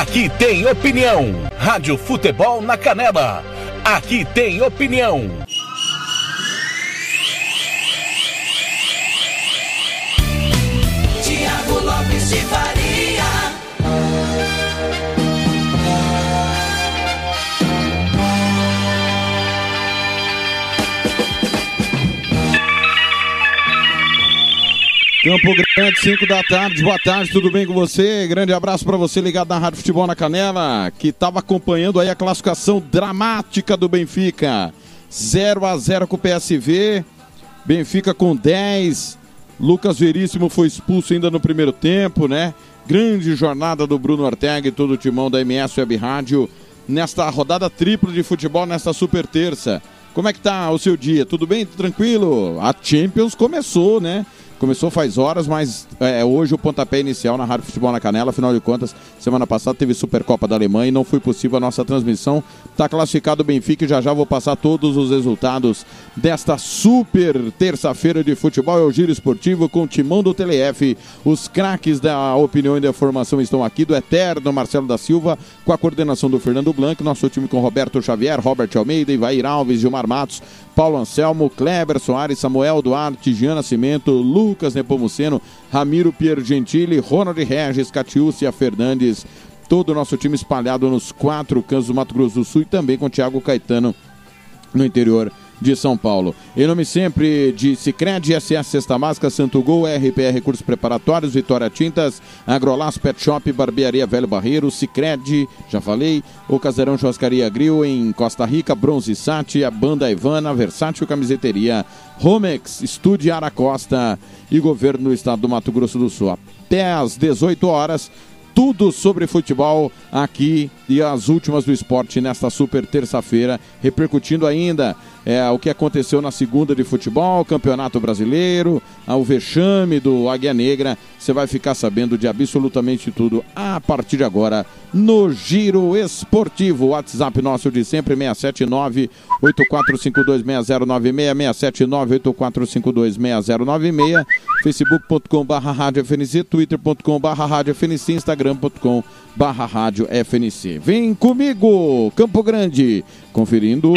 Aqui tem opinião. Rádio Futebol na Canela. Aqui tem opinião. Campo Grande, 5 da tarde. Boa tarde, tudo bem com você? Grande abraço para você ligado na Rádio Futebol na Canela, que estava acompanhando aí a classificação dramática do Benfica. 0 a 0 com o PSV. Benfica com 10. Lucas Veríssimo foi expulso ainda no primeiro tempo, né? Grande jornada do Bruno Ortega e todo o timão da MS Web Rádio nesta rodada tripla de futebol nesta super terça. Como é que tá o seu dia? Tudo bem? Tranquilo? A Champions começou, né? Começou faz horas, mas é, hoje o pontapé inicial na Rádio Futebol na Canela. Afinal de contas, semana passada teve Supercopa da Alemanha e não foi possível a nossa transmissão. Está classificado o Benfica e já já vou passar todos os resultados desta super terça-feira de futebol. É o Giro Esportivo com o timão do TLF. Os craques da opinião e da formação estão aqui, do Eterno Marcelo da Silva, com a coordenação do Fernando Blanc, nosso time com Roberto Xavier, Robert Almeida, Ivair Alves, Gilmar Matos, Paulo Anselmo, Kleber Soares, Samuel Duarte, Jean Nascimento, Lucas Nepomuceno, Ramiro Pier Gentili, Ronald Regis, Catiúcia Fernandes, todo o nosso time espalhado nos quatro cantos do Mato Grosso do Sul e também com Thiago Caetano no interior de São Paulo. Em nome sempre de Cicred, SS Sexta Máscara, Santo Gol, RPR Cursos Preparatórios, Vitória Tintas, Agrolas Pet Shop, Barbearia Velho Barreiro, Cicred, já falei, o Casarão Churrascaria Grill em Costa Rica, Bronze Sat, a Banda Ivana, Versátil Camiseteria, Romex, Estúdio Aracosta e Governo do Estado do Mato Grosso do Sul. Até às 18 horas, tudo sobre futebol aqui e as últimas do esporte nesta super terça-feira, repercutindo ainda é, o que aconteceu na segunda de futebol, Campeonato Brasileiro, o vexame do Águia Negra. Você vai ficar sabendo de absolutamente tudo a partir de agora no Giro Esportivo. WhatsApp nosso de sempre, 679 84526096, 679 84526096, facebook.com.br rádio FNC, twitter.com.br rádio FNC, instagram.com.br rádio FNC. Vem comigo, Campo Grande, conferindo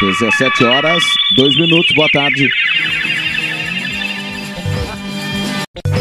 17 horas, 2 minutos, boa tarde.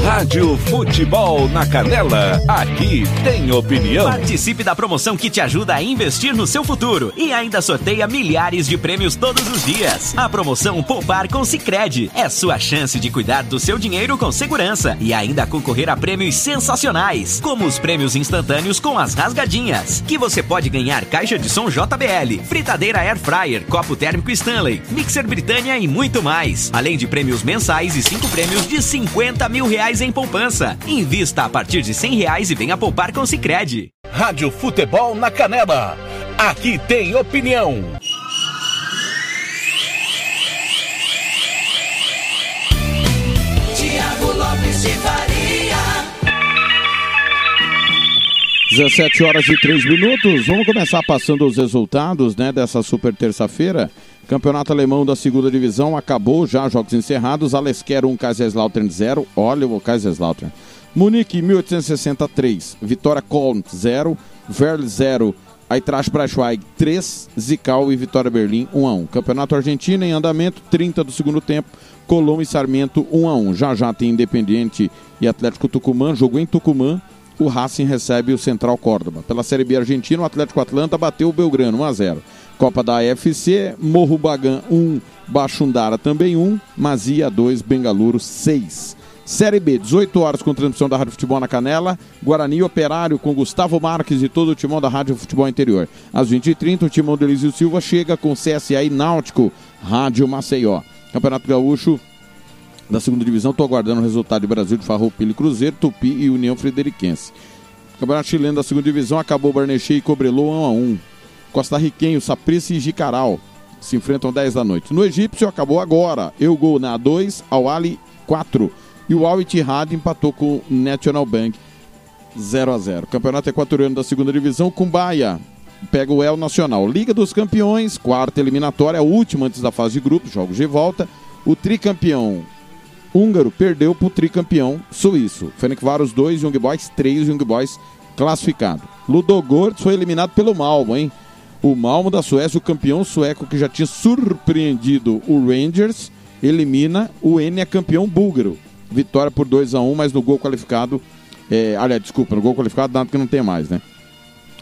Rádio Futebol na Canela. Aqui tem opinião. Participe da promoção que te ajuda a investir no seu futuro e ainda sorteia milhares de prêmios todos os dias. A promoção Poupar com Sicredi é sua chance de cuidar do seu dinheiro com segurança e ainda concorrer a prêmios sensacionais, como os prêmios instantâneos com as rasgadinhas, que você pode ganhar caixa de som JBL, fritadeira Air Fryer, copo térmico Stanley, mixer Britânia e muito mais, além de prêmios mensais e cinco prêmios de 50 mil reais em poupança. Invista a partir de 100 reais e venha poupar com o Sicredi. Rádio Futebol na Canela. Aqui tem opinião. Tiago Lopes de Faria. 17 horas e 3 minutos. Vamos começar passando os resultados né, dessa super terça-feira. Campeonato Alemão da segunda divisão acabou já, jogos encerrados. Alesquer 1, Kaiserslautern 0. Olha o Kaiserslautern. Munique 1863, Vitória Köln 0, Verl 0, Eintracht Braunschweig 3, Zical e Vitória Berlim 1 a 1. Campeonato Argentino em andamento, 30 do segundo tempo, Colom e Sarmiento 1 a 1. Já já tem Independiente e Atlético Tucumã, jogo em Tucumã. O Racing recebe o Central Córdoba. Pela Série B Argentina, o Atlético Atlanta bateu o Belgrano 1 a 0. Copa da AFC, Morro Bagan 1, Bachundara também 1, Mazia 2, Bengaluru 6. Série B, 18 horas com transmissão da Rádio Futebol na Canela, Guarani Operário com Gustavo Marques e todo o timão da Rádio Futebol Interior. Às 20h30, o timão do Elisio Silva chega com CSA e Náutico, Rádio Maceió. Campeonato Gaúcho da segunda divisão, estou aguardando o resultado de Brasil de Farroupilha Cruzeiro, Tupi e União Frederiquense. Campeonato chileno da segunda divisão, acabou Barnechê e Cobrelô 1 a 1. Costa Riquenho, Saprissa e Jicaral se enfrentam 10 da noite. No egípcio, acabou agora. Eu gol na 2, Al Ali 4. E o Al Ittihad empatou com o National Bank 0 a 0. Campeonato equatoriano da segunda divisão, Cumbaia pega o El Nacional. Liga dos Campeões, quarta eliminatória, a última antes da fase de grupos, jogos de volta. O tricampeão húngaro perdeu para o tricampeão suíço. Fenencváros 2, Young Boys 3, Young Boys classificado. Ludogorets foi eliminado pelo Malmo, hein? O Malmo da Suécia, o campeão sueco que já tinha surpreendido o Rangers, elimina o Enia campeão búlgaro. Vitória por 2 a 1 mas no gol qualificado. É, aliás, desculpa, no gol qualificado nada que não tem mais, né?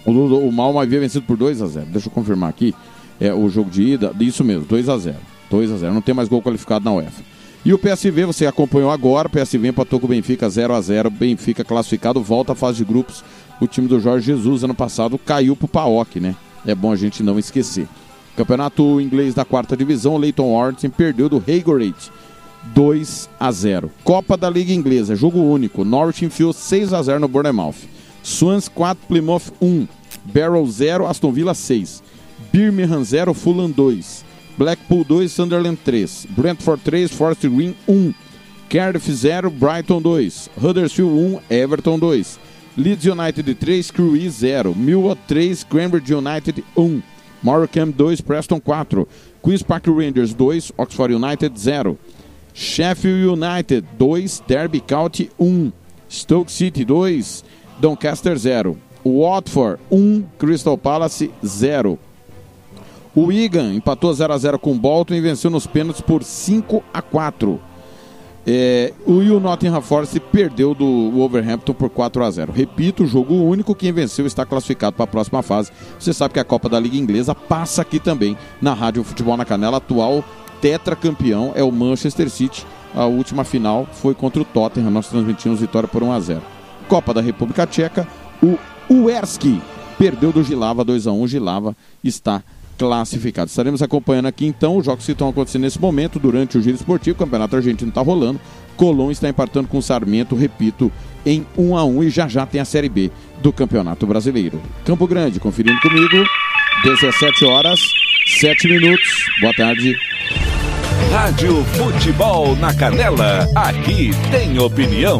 O, o Malmo havia vencido por 2 a 0 Deixa eu confirmar aqui. É, o jogo de ida, isso mesmo, 2 a 0 2 a 0 Não tem mais gol qualificado na UEFA. E o PSV, você acompanhou agora, o PSV empatou com o Benfica 0 a 0 Benfica classificado, volta à fase de grupos. O time do Jorge Jesus, ano passado, caiu pro Paok, né? É bom a gente não esquecer. Campeonato inglês da quarta divisão, Leighton Orton perdeu do Hagerate 2 a 0. Copa da Liga Inglesa, jogo único. Norwich enfiou 6 a 0 no Bournemouth. Swans 4, Plymouth 1. Barrow 0, Aston Villa 6. Birmingham 0, Fulham 2. Blackpool 2, Sunderland 3. Brentford 3, Forest Green 1. Cardiff 0, Brighton 2. Huddersfield 1, Everton 2. Leeds United 3, Crewe 0. Millwall 3, Cambridge United 1. Morecambe 2, Preston 4. Queen's Park Rangers 2, Oxford United 0. Sheffield United 2, Derby County 1. Stoke City 2, Doncaster 0. Watford 1, Crystal Palace 0. O Wigan empatou 0 a 0 com o Bolton e venceu nos pênaltis por 5 a 4. É, o Will Nottingham Forest perdeu do Wolverhampton por 4 a 0. Repito, jogo único, quem venceu está classificado para a próxima fase. Você sabe que a Copa da Liga Inglesa passa aqui também na Rádio Futebol na Canela. Atual tetracampeão é o Manchester City. A última final foi contra o Tottenham. Nós transmitimos vitória por 1 a 0. Copa da República Tcheca, o Uerski perdeu do Gilava 2 a 1. Gilava está. Estaremos acompanhando aqui então os jogos que estão acontecendo nesse momento durante o giro esportivo. O Campeonato Argentino está rolando. Colón está empatando com o Sarmento, repito, em 1 a 1 e já já tem a Série B do Campeonato Brasileiro. Campo Grande, conferindo comigo, 17 horas, 7 minutos. Boa tarde. Rádio Futebol na Canela, aqui tem opinião.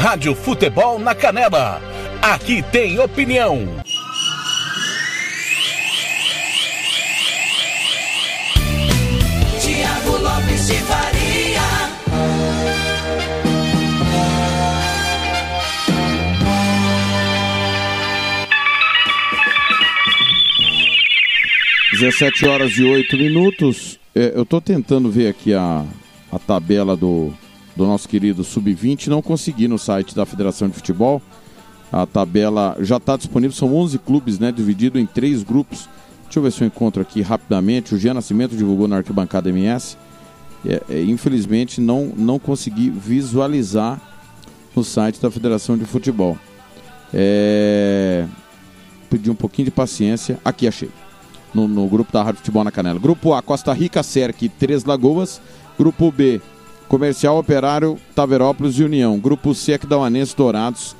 Rádio Futebol na Canela. Aqui tem opinião. Tiago Lopes de Faria. Dezessete horas e oito minutos. É, eu estou tentando ver aqui a, a tabela do, do nosso querido Sub-20. Não consegui no site da Federação de Futebol. A tabela já está disponível, são 11 clubes, né, dividido em três grupos. Deixa eu ver se eu encontro aqui rapidamente. O Jean Nascimento divulgou na arquibancada MS. É, é, infelizmente não, não consegui visualizar no site da Federação de Futebol. É... Pedi um pouquinho de paciência. Aqui achei. No, no grupo da Rádio Futebol na Canela. Grupo A, Costa Rica, Cerque, Três Lagoas. Grupo B, Comercial Operário, Taverópolis e União. Grupo C, Aquidauanense, Dourados,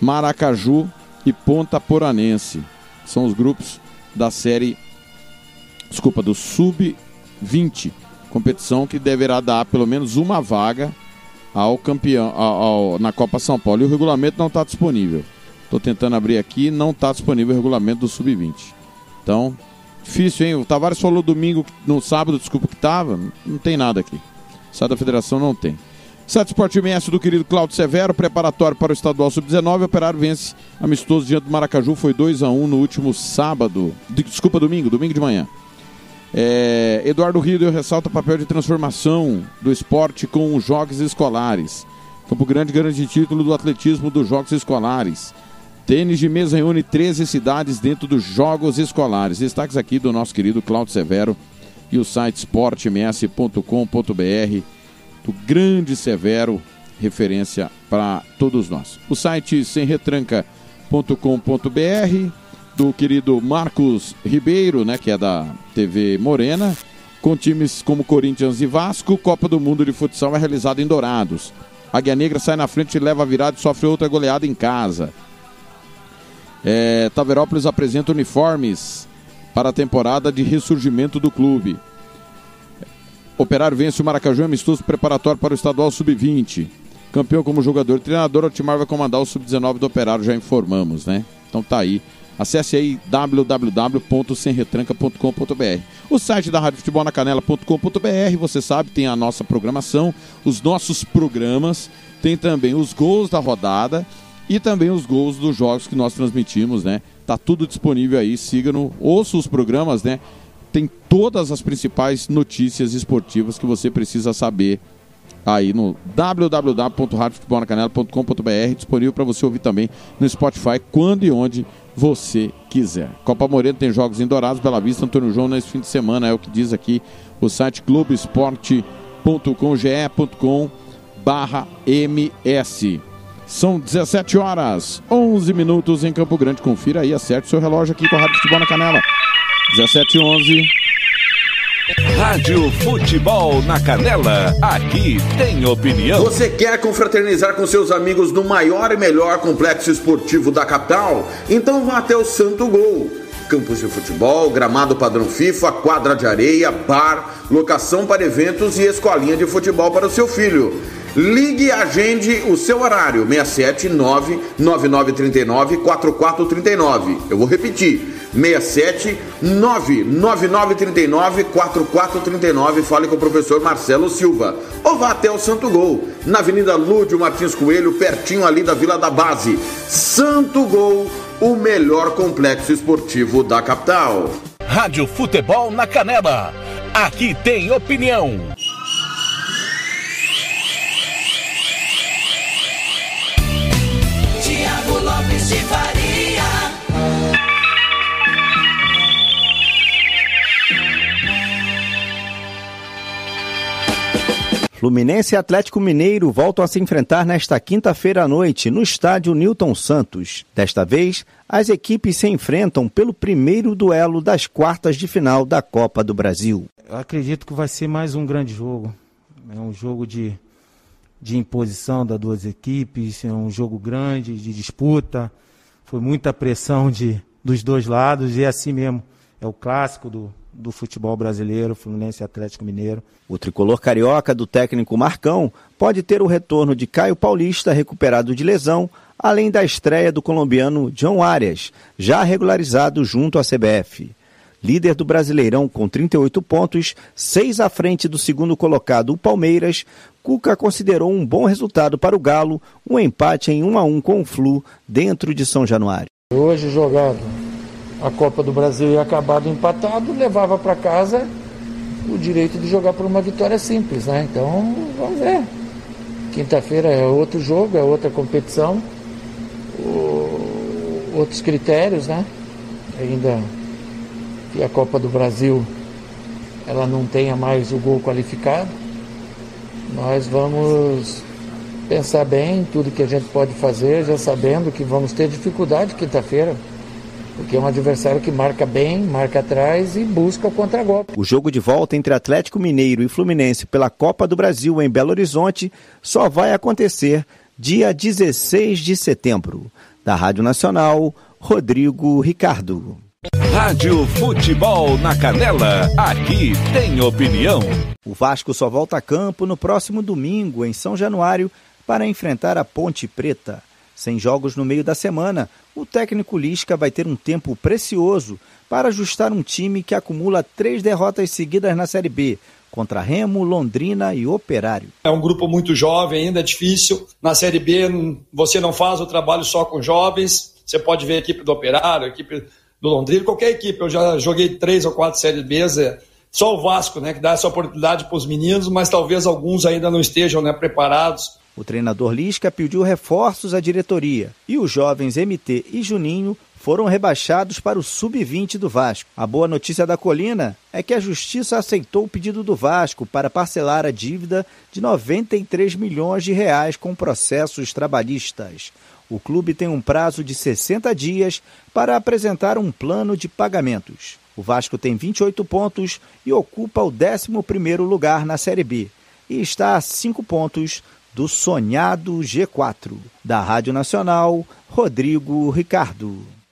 Maracaju e Ponta Poranense. São os grupos da série, desculpa, do Sub-20. Competição que deverá dar pelo menos uma vaga ao campeão ao, ao, na Copa São Paulo. E o regulamento não está disponível. Estou tentando abrir aqui, não está disponível o regulamento do Sub-20. Então, difícil, hein? O Tavares falou domingo, no sábado, desculpa que estava, não tem nada aqui. Site da federação não tem. Sete Esporte MS do querido Claudio Severo, preparatório para o estadual sub-19. Operário vence amistoso diante do Maracaju, foi 2 a 1 no último sábado. Desculpa, domingo, domingo de manhã. É, Eduardo Rio ressalta o papel de transformação do esporte com os jogos escolares. Campo Grande garante título do atletismo dos jogos escolares. Tênis de mesa reúne 13 cidades dentro dos jogos escolares. Destaques aqui do nosso querido Claudio Severo e o site esportems.com.br do grande Severo, referência para todos nós. O site semretranca.com.br do querido Marcos Ribeiro, né, que é da TV Morena, com times como Corinthians e Vasco, Copa do Mundo de Futsal é realizada em Dourados. Águia Negra sai na frente leva a virada e sofre outra goleada em casa. É, Taverópolis apresenta uniformes para a temporada de ressurgimento do clube. Operário vence o Maracaju amistoso preparatório para o estadual sub-20. Campeão como jogador e treinador, o Timar vai comandar o sub-19 do Operário, já informamos, né? Então tá aí. Acesse aí www.semretranca.com.br. O site da Rádio Futebol na Canela.com.br, você sabe, tem a nossa programação, os nossos programas, tem também os gols da rodada e também os gols dos jogos que nós transmitimos, né? Tá tudo disponível aí, siga no, ouça os programas, né? Tem todas as principais notícias esportivas que você precisa saber aí no www.radiofutebolnacanela.com.br, disponível para você ouvir também no Spotify quando e onde você quiser. Copa Moreno tem jogos em Dourados, Bela Vista, Antônio João nesse fim de semana, é o que diz aqui o site globesport.com, ge.com barra ms. São 17 horas, 11 minutos em Campo Grande. Confira aí, acerte seu relógio aqui com a Rádio Futebol na Canela. 17 e 11. Rádio Futebol na Canela, aqui tem opinião. Você quer confraternizar com seus amigos no maior e melhor complexo esportivo da capital? Então vá até o Santo Gol. Campos de futebol, gramado padrão FIFA, quadra de areia, bar, locação para eventos e escolinha de futebol para o seu filho. Ligue e agende o seu horário, 679 9939 4439. Eu vou repetir. 67 99939 4439. Fale com o professor Marcelo Silva. Ou vá até o Santo Gol, na Avenida Lúdio Martins Coelho, pertinho ali da Vila da Base. Santo Gol, o melhor complexo esportivo da capital. Rádio Futebol na Canela. Aqui tem opinião. Fluminense e Atlético Mineiro voltam a se enfrentar nesta quinta-feira à noite no estádio Newton Santos. Desta vez, as equipes se enfrentam pelo primeiro duelo das quartas de final da Copa do Brasil. Eu acredito que vai ser mais um grande jogo. É um jogo de, de imposição das duas equipes, é um jogo grande, de disputa. Foi muita pressão de, dos dois lados e é assim mesmo. É o clássico do, do futebol brasileiro, Fluminense e Atlético Mineiro. O tricolor carioca do técnico Marcão pode ter o retorno de Caio Paulista recuperado de lesão, além da estreia do colombiano John Arias, já regularizado junto à CBF. Líder do Brasileirão com 38 pontos, seis à frente do segundo colocado, o Palmeiras, Cuca considerou um bom resultado para o Galo, um empate em 1 a 1 com o Flu dentro de São Januário. Hoje jogado a Copa do Brasil e acabado empatado, levava para casa o direito de jogar por uma vitória simples, né? Então, vamos ver. Quinta-feira é outro jogo, é outra competição, o- outros critérios, né? Ainda que a Copa do Brasil ela não tenha mais o gol qualificado. Nós vamos pensar bem em tudo que a gente pode fazer, já sabendo que vamos ter dificuldade quinta-feira, porque é um adversário que marca bem, marca atrás e busca o contragolpe. O jogo de volta entre Atlético Mineiro e Fluminense pela Copa do Brasil em Belo Horizonte só vai acontecer dia 16 de setembro. Da Rádio Nacional, Rodrigo Ricardo. Rádio Futebol na Canela, aqui tem opinião. O Vasco só volta a campo no próximo domingo, em São Januário, para enfrentar a Ponte Preta. Sem jogos no meio da semana, o técnico Lisca vai ter um tempo precioso para ajustar um time que acumula três derrotas seguidas na Série B, contra Remo, Londrina e Operário. É um grupo muito jovem, ainda é difícil. Na Série B, você não faz o trabalho só com jovens. Você pode ver a equipe do Operário, a equipe do Londrina, qualquer equipe. Eu já joguei três ou quatro Séries B. É só o Vasco, né, que dá essa oportunidade para os meninos, mas talvez alguns ainda não estejam né, preparados. O treinador Lisca pediu reforços à diretoria e os jovens MT e Juninho foram rebaixados para o sub-20 do Vasco. A boa notícia da Colina é que a Justiça aceitou o pedido do Vasco para parcelar a dívida de 93 milhões de reais com processos trabalhistas. O clube tem um prazo de 60 dias para apresentar um plano de pagamentos. O Vasco tem 28 pontos e ocupa o 11º lugar na Série B e está a 5 pontos do sonhado G4. Da Rádio Nacional, Rodrigo Ricardo.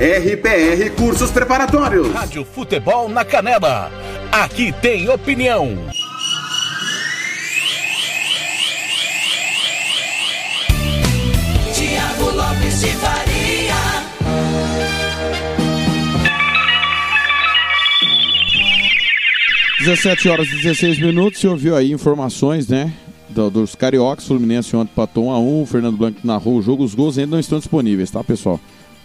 RPR Cursos Preparatórios. Rádio Futebol na Canela. Aqui tem opinião. Tiago Lopes de Faria. Dezessete horas e 16 minutos, você ouviu aí informações, né? do- dos Cariocas, Fluminense ontem empatou 1 a 1 o Fernando Blanco narrou o jogo, os gols ainda não estão disponíveis, tá, pessoal?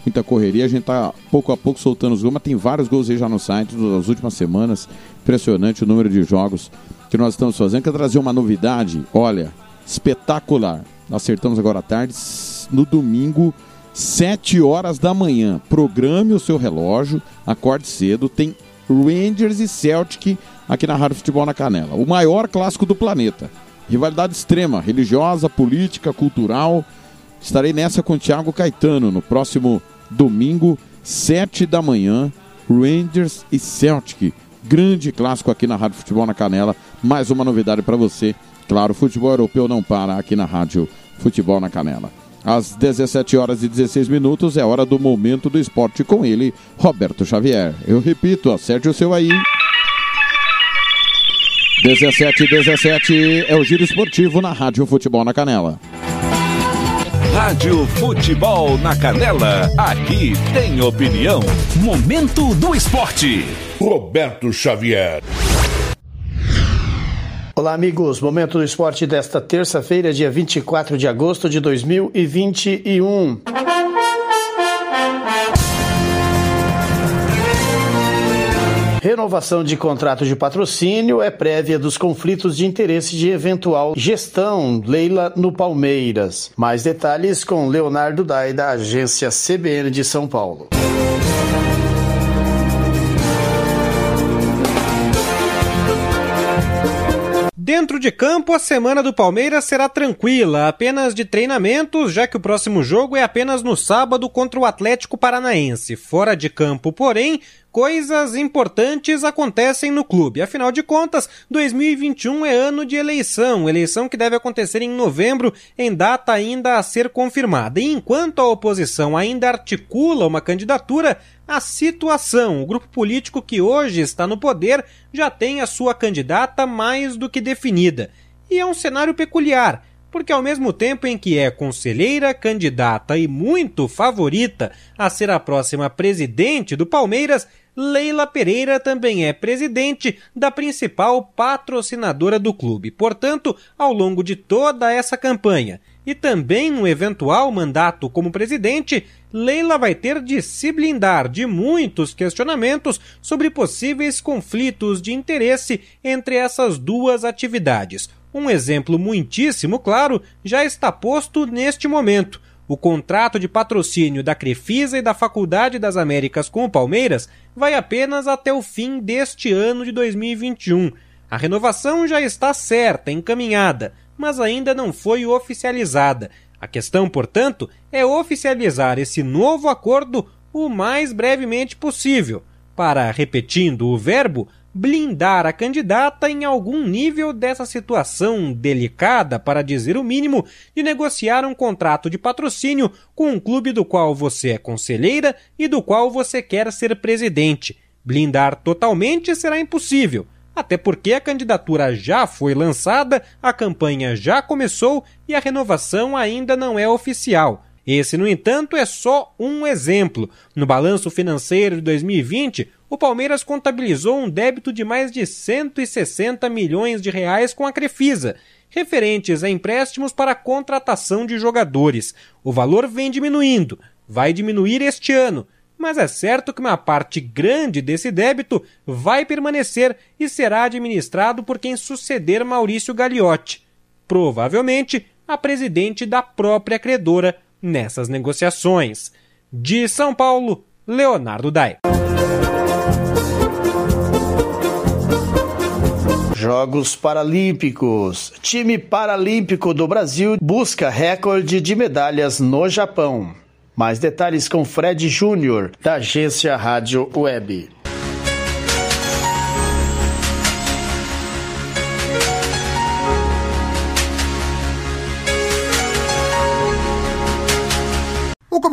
Muita correria, a gente tá pouco a pouco soltando os gols, mas tem vários gols aí já no site das últimas semanas. Impressionante o número de jogos que nós estamos fazendo. Quer trazer uma novidade? Olha, espetacular. Acertamos agora à tarde, no domingo, 7 horas da manhã. Programe o seu relógio, acorde cedo, tem Rangers e Celtic aqui na Rádio Futebol na Canela. O maior clássico do planeta. Rivalidade extrema, religiosa, política, cultural. Estarei nessa com o Thiago Caetano no próximo domingo, 7 da manhã. Rangers e Celtic. Grande clássico aqui na Rádio Futebol na Canela. Mais uma novidade para você. Claro, futebol europeu não para aqui na Rádio Futebol na Canela. Às 17 horas e 16 minutos é hora do momento do esporte com ele, Roberto Xavier. Eu repito, acerte o seu aí. 17 17 é o giro esportivo na Rádio Futebol na Canela. Rádio Futebol na Canela, aqui tem opinião. Momento do esporte. Roberto Xavier. Olá, amigos. Momento do esporte desta terça-feira, dia 24 de agosto de 2021. Renovação de contrato de patrocínio é prévia dos conflitos de interesse de eventual gestão Leila no Palmeiras. Mais detalhes com Leonardo Dai, da agência CBN de São Paulo. Dentro de campo, a semana do Palmeiras será tranquila, apenas de treinamentos, já que o próximo jogo é apenas no sábado contra o Atlético Paranaense. Fora de campo, porém, coisas importantes acontecem no clube. Afinal de contas, 2021 é ano de eleição, eleição que deve acontecer em novembro, em data ainda a ser confirmada. E enquanto a oposição ainda articula uma candidatura, a situação, o grupo político que hoje está no poder já tem a sua candidata mais do que definida. E é um cenário peculiar, porque ao mesmo tempo em que é conselheira, candidata e muito favorita a ser a próxima presidente do Palmeiras, Leila Pereira também é presidente da principal patrocinadora do clube. Portanto, ao longo de toda essa campanha e também no eventual mandato como presidente, Leila vai ter de se blindar de muitos questionamentos sobre possíveis conflitos de interesse entre essas duas atividades. Um exemplo muitíssimo claro já está posto neste momento. O contrato de patrocínio da Crefisa e da Faculdade das Américas com o Palmeiras vai apenas até o fim deste ano de 2021. A renovação já está certa, encaminhada, mas ainda não foi oficializada. A questão, portanto, é oficializar esse novo acordo o mais brevemente possível, para, repetindo o verbo, blindar a candidata em algum nível dessa situação delicada, para dizer o mínimo, de negociar um contrato de patrocínio com um clube do qual você é conselheira e do qual você quer ser presidente. Blindar totalmente será impossível, até porque a candidatura já foi lançada, a campanha já começou e a renovação ainda não é oficial. Esse, no entanto, é só um exemplo. No balanço financeiro de 2020, o Palmeiras contabilizou um débito de mais de 160 milhões de reais com a Crefisa, referentes a empréstimos para a contratação de jogadores. O valor vem diminuindo, vai diminuir este ano, mas é certo que uma parte grande desse débito vai permanecer e será administrado por quem suceder Maurício Gagliotti, provavelmente a presidente da própria credora nessas negociações. De São Paulo, Leonardo Dai. Jogos Paralímpicos. Time Paralímpico do Brasil busca recorde de medalhas no Japão. Mais detalhes com Fred Júnior, da agência Rádio Web.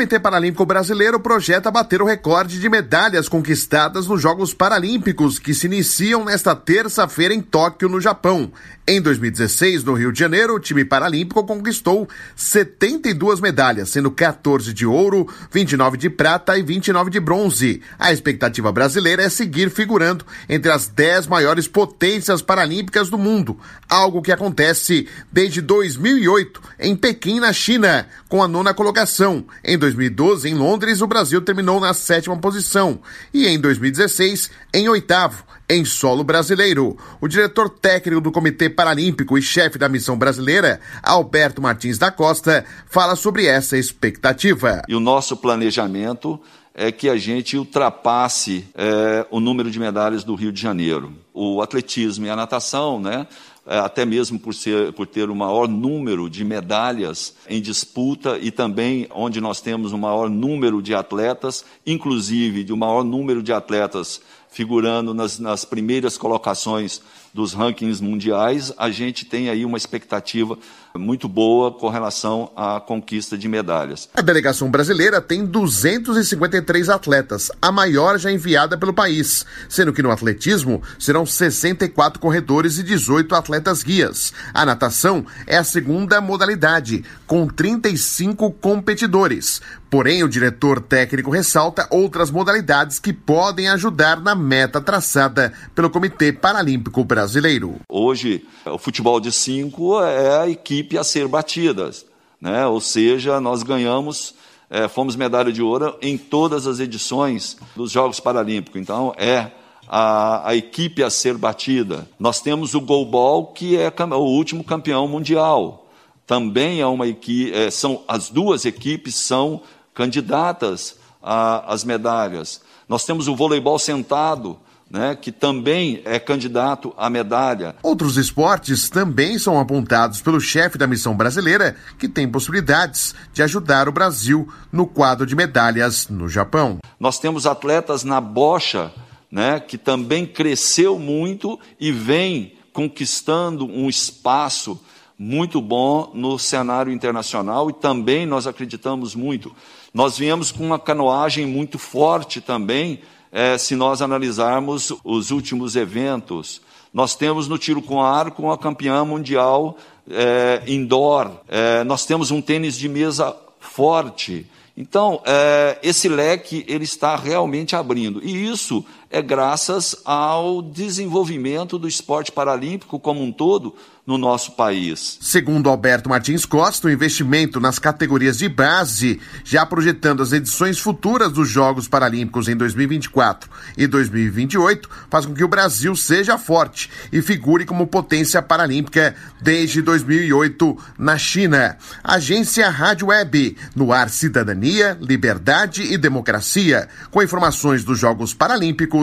Comitê Paralímpico Brasileiro projeta bater o recorde de medalhas conquistadas nos Jogos Paralímpicos, que se iniciam nesta terça-feira em Tóquio, no Japão. Em 2016, no Rio de Janeiro, o time paralímpico conquistou 72 medalhas, sendo 14 de ouro, 29 de prata e 29 de bronze. A expectativa brasileira é seguir figurando entre as 10 maiores potências paralímpicas do mundo, algo que acontece desde 2008 em Pequim, na China, com a nona colocação. Em 2012, em Londres, o Brasil terminou na sétima posição e em 2016, em oitavo em solo brasileiro. O diretor técnico do Comitê Paralímpico e chefe da missão brasileira, Alberto Martins da Costa, fala sobre essa expectativa. E o nosso planejamento é que a gente ultrapasse é, o número de medalhas do Rio de Janeiro. O atletismo e a natação, né? É, até mesmo por, ser, por ter o maior número de medalhas em disputa e também onde nós temos o maior número de atletas, inclusive de o maior número de atletas figurando nas, nas primeiras colocações dos rankings mundiais, a gente tem aí uma expectativa muito boa com relação à conquista de medalhas. A delegação brasileira tem 253 atletas, a maior já enviada pelo país, sendo que no atletismo serão 64 corredores e 18 atletas guias. A natação é a segunda modalidade, com 35 competidores. Porém, o diretor técnico ressalta outras modalidades que podem ajudar na meta traçada pelo Comitê Paralímpico Brasileiro. Hoje, o futebol de cinco é a equipe a ser batida, né? ou seja, nós ganhamos, é, fomos medalha de ouro em todas as edições dos Jogos Paralímpicos. Então, é a, a, equipe a ser batida. Nós temos o goalball, que é o último campeão mundial. Também é uma equipe, é, são as duas equipes são candidatas às medalhas. Nós temos o voleibol sentado, né, que também é candidato à medalha. Outros esportes também são apontados pelo chefe da missão brasileira, que tem possibilidades de ajudar o Brasil no quadro de medalhas no Japão. Nós temos atletas na bocha, né, que também cresceu muito e vem conquistando um espaço muito bom no cenário internacional e também nós acreditamos muito. Nós viemos com uma canoagem muito forte também, é, se nós analisarmos os últimos eventos. Nós temos no tiro com arco uma campeã mundial é, indoor. É, nós temos um tênis de mesa forte. Então, é, esse leque ele está realmente abrindo. E isso é graças ao desenvolvimento do esporte paralímpico como um todo no nosso país. Segundo Alberto Martins Costa, o investimento nas categorias de base, já projetando as edições futuras dos Jogos Paralímpicos em 2024 e 2028, faz com que o Brasil seja forte e figure como potência paralímpica desde 2008 na China. Agência Rádio Web, no ar Cidadania, Liberdade e Democracia, com informações dos Jogos Paralímpicos,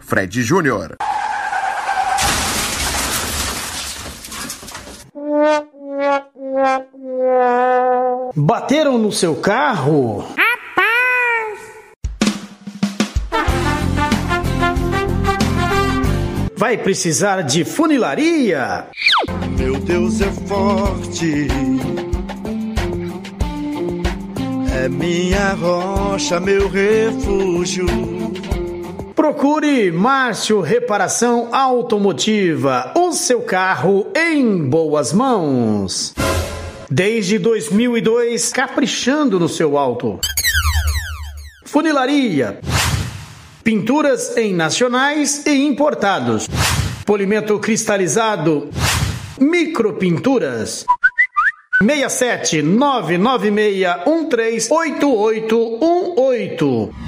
Fred Júnior. Bateram no seu carro? Vai precisar de funilaria? Meu Deus é forte. É minha rocha, meu refúgio. Procure Márcio Reparação Automotiva, o seu carro em boas mãos. Desde 2002, caprichando no seu auto. Funilaria. Pinturas em nacionais e importados. Polimento cristalizado. Micropinturas. 67 996 138818.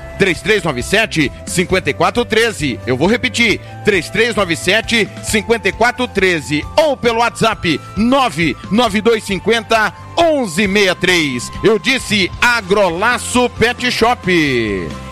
3397 5413. Eu vou repetir: 3397 5413 ou pelo WhatsApp 99250 1163. Eu disse Agrolaço Pet Shop.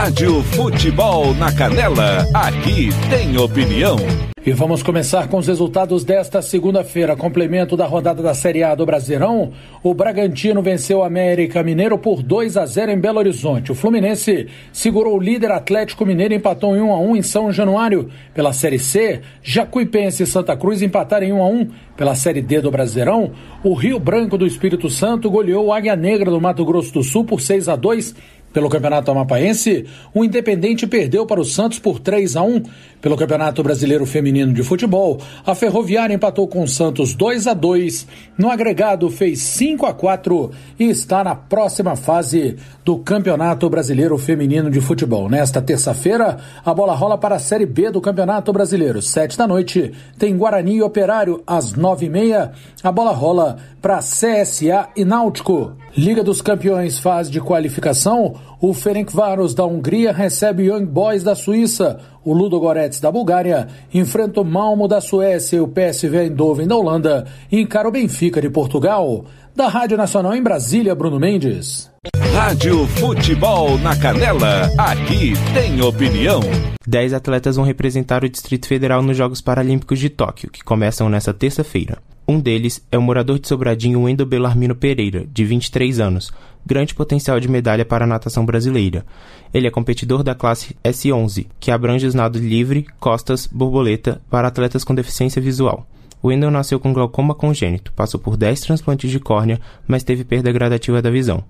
Rádio Futebol na Canela. Aqui tem opinião. E vamos começar com os resultados desta segunda-feira. Complemento da rodada da Série A do Brasileirão. O Bragantino venceu o América Mineiro por 2 a 0 em Belo Horizonte. O Fluminense segurou o líder Atlético Mineiro e empatou em 1 a 1 em São Januário. Pela Série C, Jacuipense e Santa Cruz empataram em 1 a 1. Pela Série D do Brasileirão, o Rio Branco do Espírito Santo goleou o Águia Negra do Mato Grosso do Sul por 6 a 2 pelo Campeonato Amapaense, o Independente perdeu para o Santos por 3 a 1. Pelo Campeonato Brasileiro Feminino de Futebol, a Ferroviária empatou com o Santos 2 a 2. No agregado fez 5 a 4 e está na próxima fase do Campeonato Brasileiro Feminino de Futebol. Nesta terça-feira, a bola rola para a Série B do Campeonato Brasileiro. Sete da noite tem Guarani e Operário às nove e meia. A bola rola para CSA e Náutico. Liga dos Campeões fase de qualificação. O Ferencváros da Hungria recebe o Young Boys da Suíça. O Ludo Goretz da Bulgária enfrenta o Malmo da Suécia e o PSV Eindhoven da Holanda encara o Benfica de Portugal. Da Rádio Nacional em Brasília, Bruno Mendes. Rádio Futebol na Canela. Aqui tem opinião. Dez atletas vão representar o Distrito Federal nos Jogos Paralímpicos de Tóquio, que começam nesta terça-feira. Um deles é o morador de Sobradinho Wendel Belarmino Pereira, de 23 anos, grande potencial de medalha para a natação brasileira. Ele é competidor da classe S11, que abrange os nados livre, costas, borboleta para atletas com deficiência visual. Wendel nasceu com glaucoma congênito, passou por 10 transplantes de córnea, mas teve perda gradativa da visão.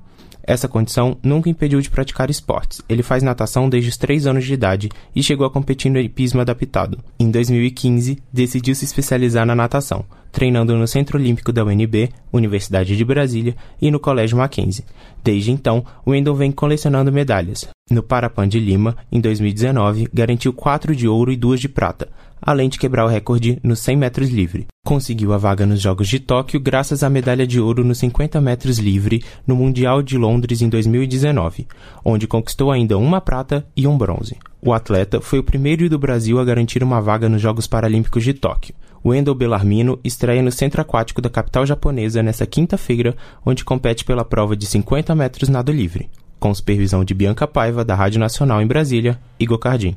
Essa condição nunca impediu de praticar esportes. Ele faz natação desde os 3 anos de idade e chegou a competir no hipismo adaptado. Em 2015, decidiu se especializar na natação, treinando no Centro Olímpico da UNB, Universidade de Brasília, e no Colégio Mackenzie. Desde então, Wendell vem colecionando medalhas. No Parapan de Lima, em 2019, garantiu 4 de ouro e 2 de prata, além de quebrar o recorde nos 100 metros livre. Conseguiu a vaga nos Jogos de Tóquio graças à medalha de ouro nos 50 metros livre no Mundial de Londres em 2019, onde conquistou ainda uma prata e um bronze. O atleta foi o primeiro do Brasil a garantir uma vaga nos Jogos Paralímpicos de Tóquio. Wendel Bellarmino estreia no Centro Aquático da capital japonesa nesta quinta-feira, onde compete pela prova de 50 metros nado livre. Com supervisão de Bianca Paiva, da Rádio Nacional em Brasília, Igor Cardim.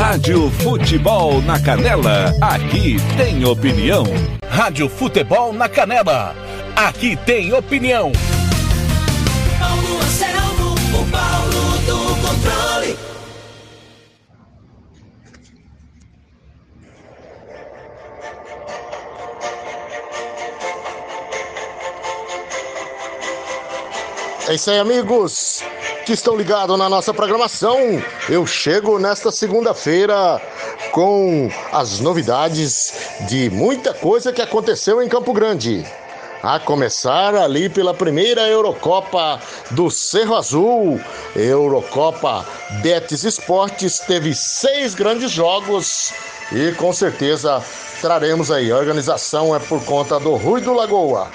Rádio Futebol na Canela. Aqui tem opinião. Rádio Futebol na Canela. Aqui tem opinião. Paulo Anselmo, o Paulo do controle. É isso aí, amigos que estão ligados na nossa programação. Eu chego nesta segunda-feira com as novidades de muita coisa que aconteceu em Campo Grande. A começar ali pela primeira Eurocopa do Cerro Azul, Eurocopa Betis Esportes, teve seis grandes jogos e com certeza traremos aí. A organização é por conta do Rui do Lagoa.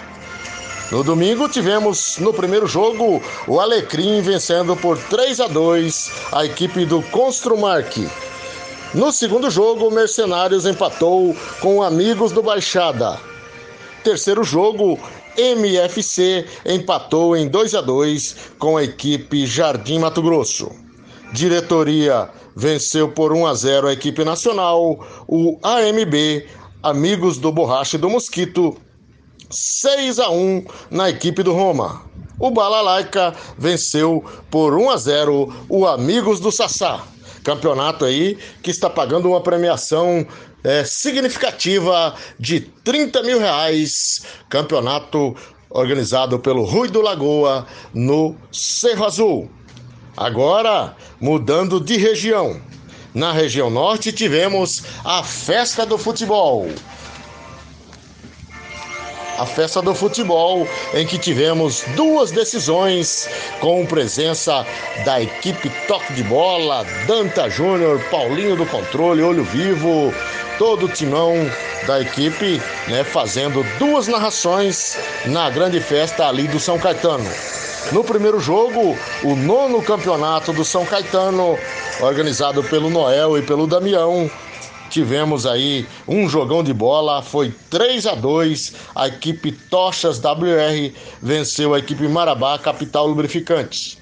No domingo tivemos no primeiro jogo o Alecrim vencendo por 3 a 2 a equipe do Construmark. No segundo jogo, o Mercenários empatou com Amigos do Baixada. Terceiro jogo, MFC empatou em 2 a 2 com a equipe Jardim Mato Grosso. Diretoria venceu por 1 a 0 a equipe nacional. O AMB, Amigos do Borracha e do Mosquito, 6 a 1 na equipe do Roma. O Balalaica venceu por 1 a 0 o Amigos do Sassá. Campeonato aí que está pagando uma premiação é, significativa de 30 mil reais. Campeonato organizado pelo Rui do Lagoa no Cerro Azul. Agora, mudando de região. Na região norte tivemos a festa do futebol a festa do futebol, em que tivemos duas decisões com presença da equipe Toque de Bola, Danta Júnior, Paulinho do Controle, Olho Vivo, todo o timão da equipe, né, fazendo duas narrações na grande festa ali do São Caetano. No primeiro jogo, o nono campeonato do São Caetano, organizado pelo Noel e pelo Damião, tivemos aí um jogão de bola, foi 3 a 2. A equipe Tochas WR venceu a equipe Marabá Capital Lubrificantes.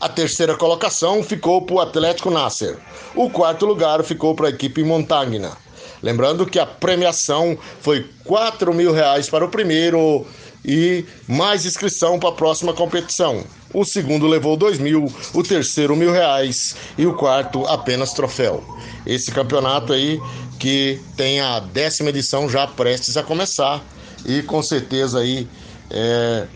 A terceira colocação ficou para o Atlético Nasser. O quarto lugar ficou para a equipe Montagna. Lembrando que a premiação foi 4 mil reais para o primeiro e mais inscrição para a próxima competição. O segundo levou dois mil, o terceiro mil reais e o quarto apenas troféu. Esse campeonato aí que tem a décima edição já prestes a começar e com certeza aí é,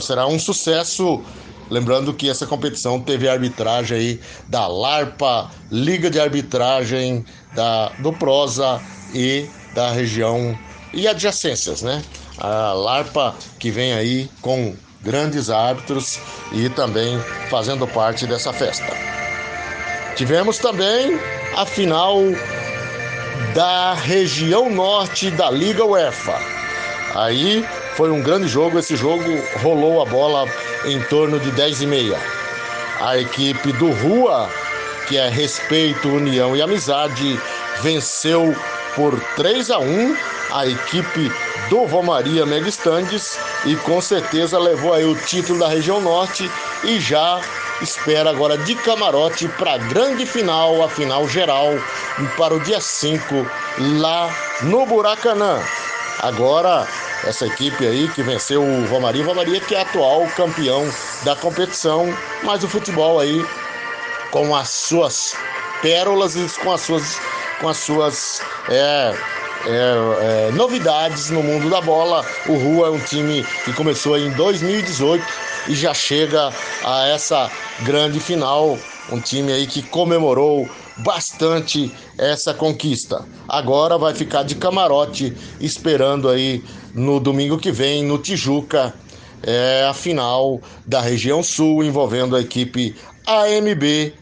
será um sucesso. Lembrando que essa competição teve arbitragem aí da LARPA, Liga de Arbitragem da, do Prosa e da região e adjacências, né? A LARPA que vem aí com grandes árbitros e também fazendo parte dessa festa. Tivemos também a final da região norte da Liga UEFA. Aí foi um grande jogo, esse jogo rolou a bola em torno de 10 e meia. A equipe do Rua, que é Respeito, União e Amizade, venceu por 3 a 1 a equipe do Romaria Mega Stands e com certeza levou aí o título da região norte e já espera agora de camarote para a grande final, a final geral, para o dia 5, lá no Buracanã. Agora, essa equipe aí que venceu o Romaria, Romaria que é atual campeão da competição, mas o futebol aí com as suas pérolas e com as suas, com as suas é, é, é, novidades no mundo da bola. O Rua é um time que começou em 2018 e já chega a essa grande final. Um time aí que comemorou bastante essa conquista. Agora vai ficar de camarote esperando aí no domingo que vem no Tijuca é a final da região sul envolvendo a equipe AMB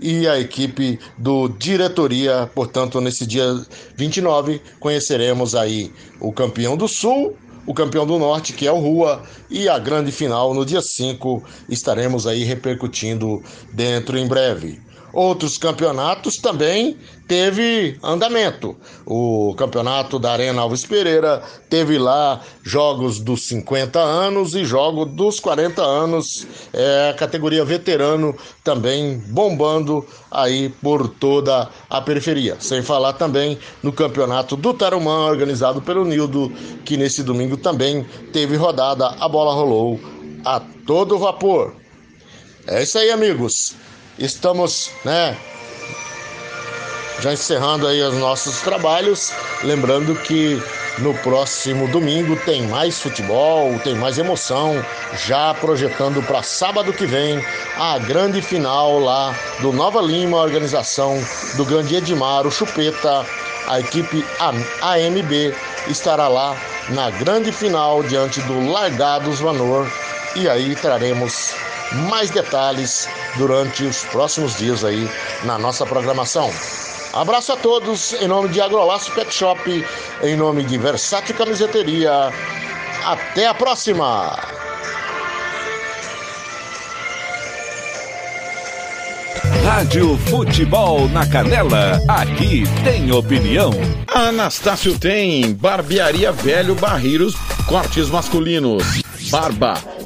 e a equipe do diretoria. Portanto, nesse dia 29, conheceremos aí o campeão do Sul, o campeão do Norte, que é o Rua, e a grande final no dia 5 estaremos aí repercutindo dentro em breve. Outros campeonatos também teve andamento. O campeonato da Arena Alves Pereira teve lá jogos dos 50 anos e jogo dos 40 anos, é, a categoria veterano também bombando aí por toda a periferia. Sem falar também no campeonato do Tarumã, organizado pelo Nildo, que nesse domingo também teve rodada, a bola rolou a todo vapor. É isso aí, amigos estamos, né, já encerrando aí os nossos trabalhos, lembrando que no próximo domingo tem mais futebol, tem mais emoção, já projetando para sábado que vem a grande final lá do Nova Lima, organização do grande Edmar, o Chupeta, a equipe AMB estará lá na grande final diante do Largados Vanor. E aí traremos mais detalhes durante os próximos dias aí na nossa programação. Abraço a todos, em nome de Agrolaço Pet Shop, em nome de Versátil Camiseteria. Até a próxima! Rádio Futebol na Canela, aqui tem opinião. Anastácio tem barbearia velho Barreiros, cortes masculinos, barba,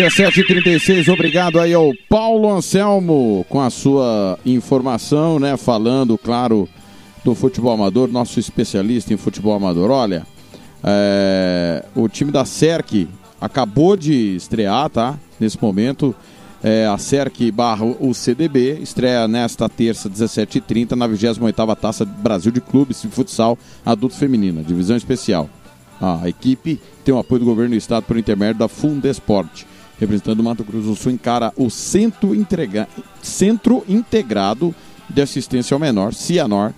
17h36, obrigado aí ao Paulo Anselmo com a sua informação, né? Falando, claro, do futebol amador, nosso especialista em futebol amador. Olha, é, o time da SERC acabou de estrear, tá? Nesse momento, é, a SERC barra o CDB estreia nesta terça, 17h30, na 28ª Taça Brasil de Clubes de Futsal Adulto Feminina, divisão especial. A equipe tem o apoio do governo do estado por intermédio da Fundesporte. Representando o Mato Grosso do Sul, encara o Centro. Centro Integrado de Assistência ao Menor, Cianor,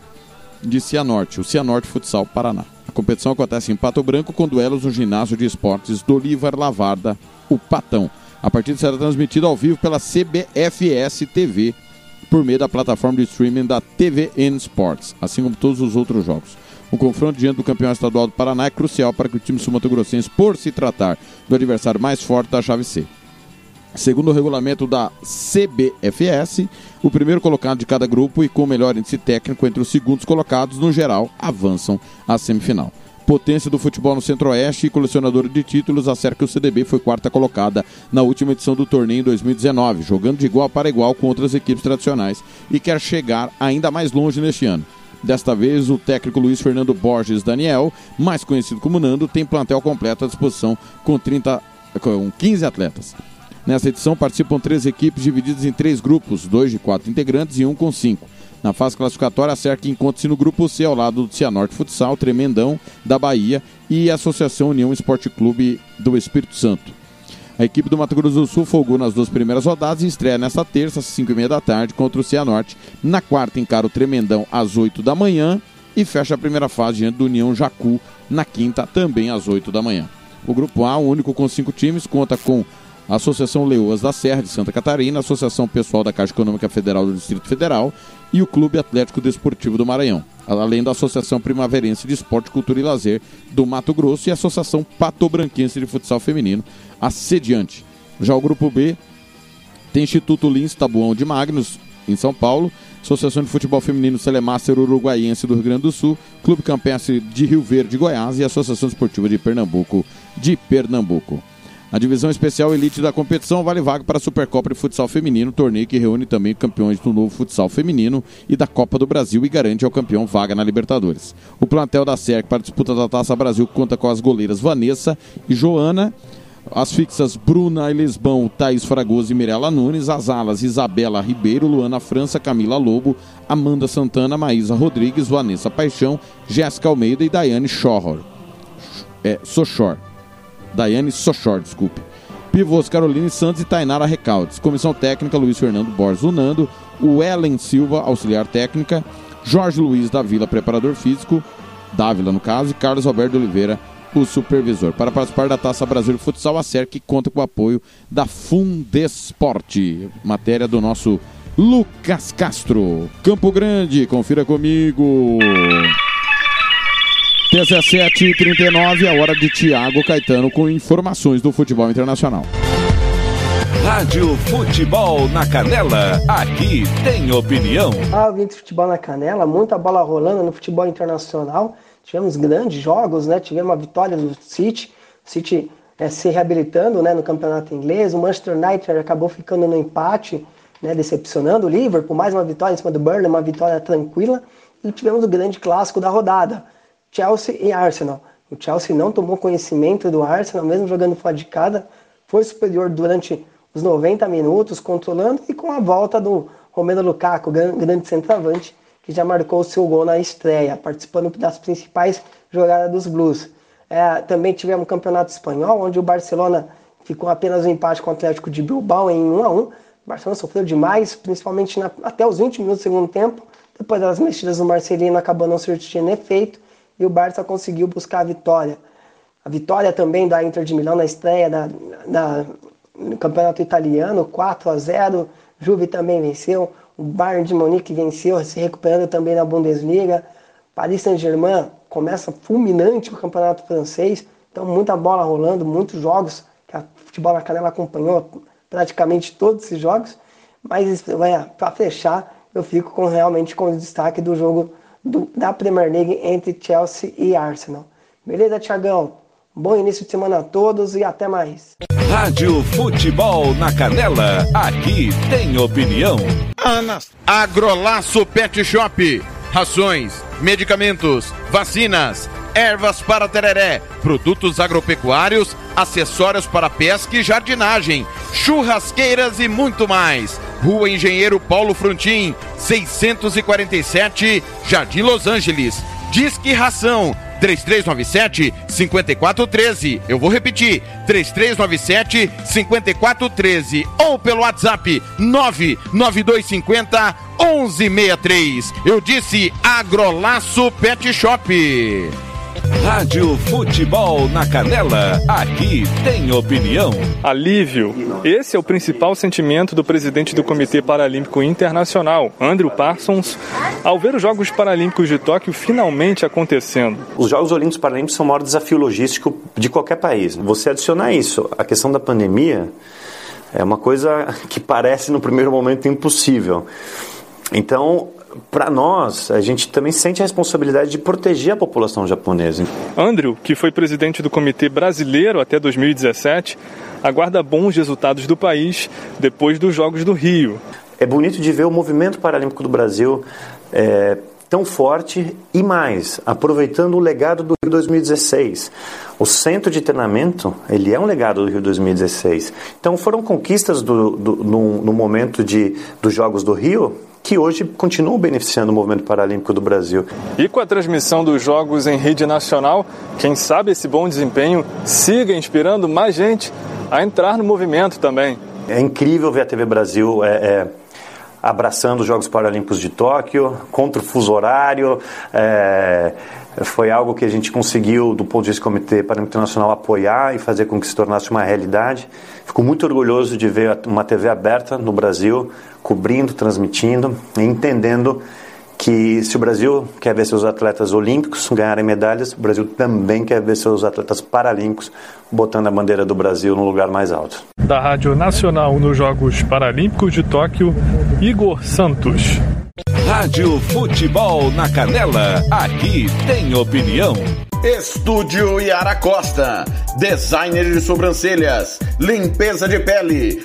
de Cianorte, o Cianorte Futsal Paraná. A competição acontece em Pato Branco com duelos no ginásio de esportes do Olivar Lavarda, o Patão. A partida será transmitida ao vivo pela CBFS TV por meio da plataforma de streaming da TVN Sports, assim como todos os outros jogos. O confronto diante do campeão estadual do Paraná é crucial para que o time sul-mato-grossense, por se tratar do adversário mais forte da chave C. Segundo o regulamento da CBFS, o primeiro colocado de cada grupo e com o melhor índice técnico entre os segundos colocados, no geral, avançam à semifinal. Potência do futebol no Centro-Oeste e colecionadora de títulos, a Cerca CDB foi quarta colocada na última edição do torneio em 2019, jogando de igual para igual com outras equipes tradicionais e quer chegar ainda mais longe neste ano. Desta vez, o técnico Luiz Fernando Borges Daniel, mais conhecido como Nando, tem plantel completo à disposição com, 30, com 15 atletas. Nessa edição participam três equipes divididas em três grupos, dois de quatro integrantes e um com cinco. Na fase classificatória, a SERC encontra-se no grupo C ao lado do Cianorte Futsal, Tremendão, da Bahia e Associação União Esporte Clube do Espírito Santo. A equipe do Mato Grosso do Sul folgou nas duas primeiras rodadas e estreia nesta terça, às 5 e meia da tarde, contra o Cianorte. Na quarta, encara o Tremendão às 8 da manhã e fecha a primeira fase diante do União Jacu na quinta, também às 8 da manhã. O grupo A, o único com cinco times, conta com Associação Leoas da Serra de Santa Catarina, Associação Pessoal da Caixa Econômica Federal do Distrito Federal e o Clube Atlético Desportivo do Maranhão, além da Associação Primaverense de Esporte, Cultura e Lazer do Mato Grosso e a Associação Patobranquense de Futsal Feminino, a sediante. Já o Grupo B tem Instituto Lins Tabuão de Magnus, em São Paulo, Associação de Futebol Feminino Celemaster Uruguaiense do Rio Grande do Sul, Clube Campestre de Rio Verde, Goiás e Associação Esportiva de Pernambuco, de Pernambuco. A divisão especial elite da competição vale vaga para a Supercopa de Futsal Feminino, torneio que reúne também campeões do novo futsal feminino e da Copa do Brasil e garante ao campeão vaga na Libertadores. O plantel da SERC para a disputa da Taça Brasil conta com as goleiras Vanessa e Joana, as fixas Bruna Elisbão, Thaís Fragoso e Mirella Nunes, as alas Isabela Ribeiro, Luana França, Camila Lobo, Amanda Santana, Maísa Rodrigues, Vanessa Paixão, Jéssica Almeida e Daiane Schorr. É, Sochor. Daiane Sochor, desculpe. Pivôs Caroline Santos e Tainara Recaldes. Comissão técnica Luiz Fernando Borges Unando, o Ellen Silva, auxiliar técnica, Jorge Luiz da Vila, preparador físico, Dávila no caso, e Carlos Alberto Oliveira, o supervisor. Para participar da Taça Brasil de Futsal, a SERC conta com o apoio da Fundesporte. Matéria do nosso Lucas Castro. Campo Grande, confira comigo. 17h39, a hora de Tiago Caetano com informações do futebol internacional. Rádio Futebol na Canela, aqui tem opinião. Ah, de futebol na canela, muita bola rolando no futebol internacional. Tivemos grandes jogos, né? Tivemos uma vitória do City, City é, se reabilitando né, no campeonato inglês. O Manchester United acabou ficando no empate, né, decepcionando o Liverpool. Mais uma vitória em cima do Burnley, uma vitória tranquila. E tivemos o grande clássico da rodada. Chelsea e Arsenal. O Chelsea não tomou conhecimento do Arsenal, mesmo jogando fora de casa, foi superior durante os 90 minutos, controlando e com a volta do Romero Lukaku, grande centroavante, que já marcou o seu gol na estreia, participando das principais jogadas dos Blues. É, também tivemos o Campeonato Espanhol, onde o Barcelona ficou apenas um empate com o Atlético de Bilbao em 1 a 1 O Barcelona sofreu demais, principalmente na, até os 20 minutos do segundo tempo. Depois das mexidas do Marcelino acabou não surtindo efeito e o Barça conseguiu buscar a vitória. A vitória também da Inter de Milão na estreia da, da, no Campeonato Italiano, 4 a 0 Juve também venceu, o Bayern de Munique venceu, se recuperando também na Bundesliga. Paris Saint-Germain começa fulminante o Campeonato Francês, então muita bola rolando, muitos jogos que a Futebol na Canela acompanhou praticamente todos esses jogos, mas para fechar, eu fico com realmente com o destaque do jogo do, da Premier League entre Chelsea e Arsenal. Beleza, Tiagão? Bom início de semana a todos e até mais. Rádio Futebol na Canela, aqui tem opinião. Anas. Agrolaço Pet Shop. Rações, medicamentos, vacinas, ervas para tereré, produtos agropecuários, acessórios para pesca e jardinagem, churrasqueiras e muito mais. Rua Engenheiro Paulo Frontin, 647, Jardim Los Angeles. Disque Ração 3397 5413. Eu vou repetir: 3397 5413 ou pelo WhatsApp 99250 1163. Eu disse Agrolaço Pet Shop. Rádio Futebol na Canela, aqui tem opinião. Alívio. Esse é o principal sentimento do presidente do Comitê Paralímpico Internacional, Andrew Parsons, ao ver os Jogos Paralímpicos de Tóquio finalmente acontecendo. Os Jogos Olímpicos Paralímpicos são o maior desafio logístico de qualquer país. Você adicionar isso, a questão da pandemia, é uma coisa que parece no primeiro momento impossível. Então, para nós, a gente também sente a responsabilidade de proteger a população japonesa. Andrew, que foi presidente do Comitê Brasileiro até 2017, aguarda bons resultados do país depois dos Jogos do Rio. É bonito de ver o movimento paralímpico do Brasil é, tão forte e mais, aproveitando o legado do Rio 2016. O centro de treinamento, ele é um legado do Rio 2016. Então foram conquistas do, do, no, no momento de, dos Jogos do Rio que hoje continuam beneficiando o movimento paralímpico do Brasil. E com a transmissão dos Jogos em rede nacional, quem sabe esse bom desempenho siga inspirando mais gente a entrar no movimento também. É incrível ver a TV Brasil é, é, abraçando os Jogos Paralímpicos de Tóquio, contra o fuso horário. É, foi algo que a gente conseguiu, do ponto de vista do Comitê Paralímpico Internacional, apoiar e fazer com que se tornasse uma realidade. Fico muito orgulhoso de ver uma TV aberta no Brasil, cobrindo, transmitindo e entendendo que se o Brasil quer ver seus atletas olímpicos ganharem medalhas, o Brasil também quer ver seus atletas paralímpicos botando a bandeira do Brasil no lugar mais alto. Da Rádio Nacional nos Jogos Paralímpicos de Tóquio, Igor Santos. Rádio Futebol na Canela, aqui tem opinião. Estúdio Yara Costa, designer de sobrancelhas, limpeza de pele,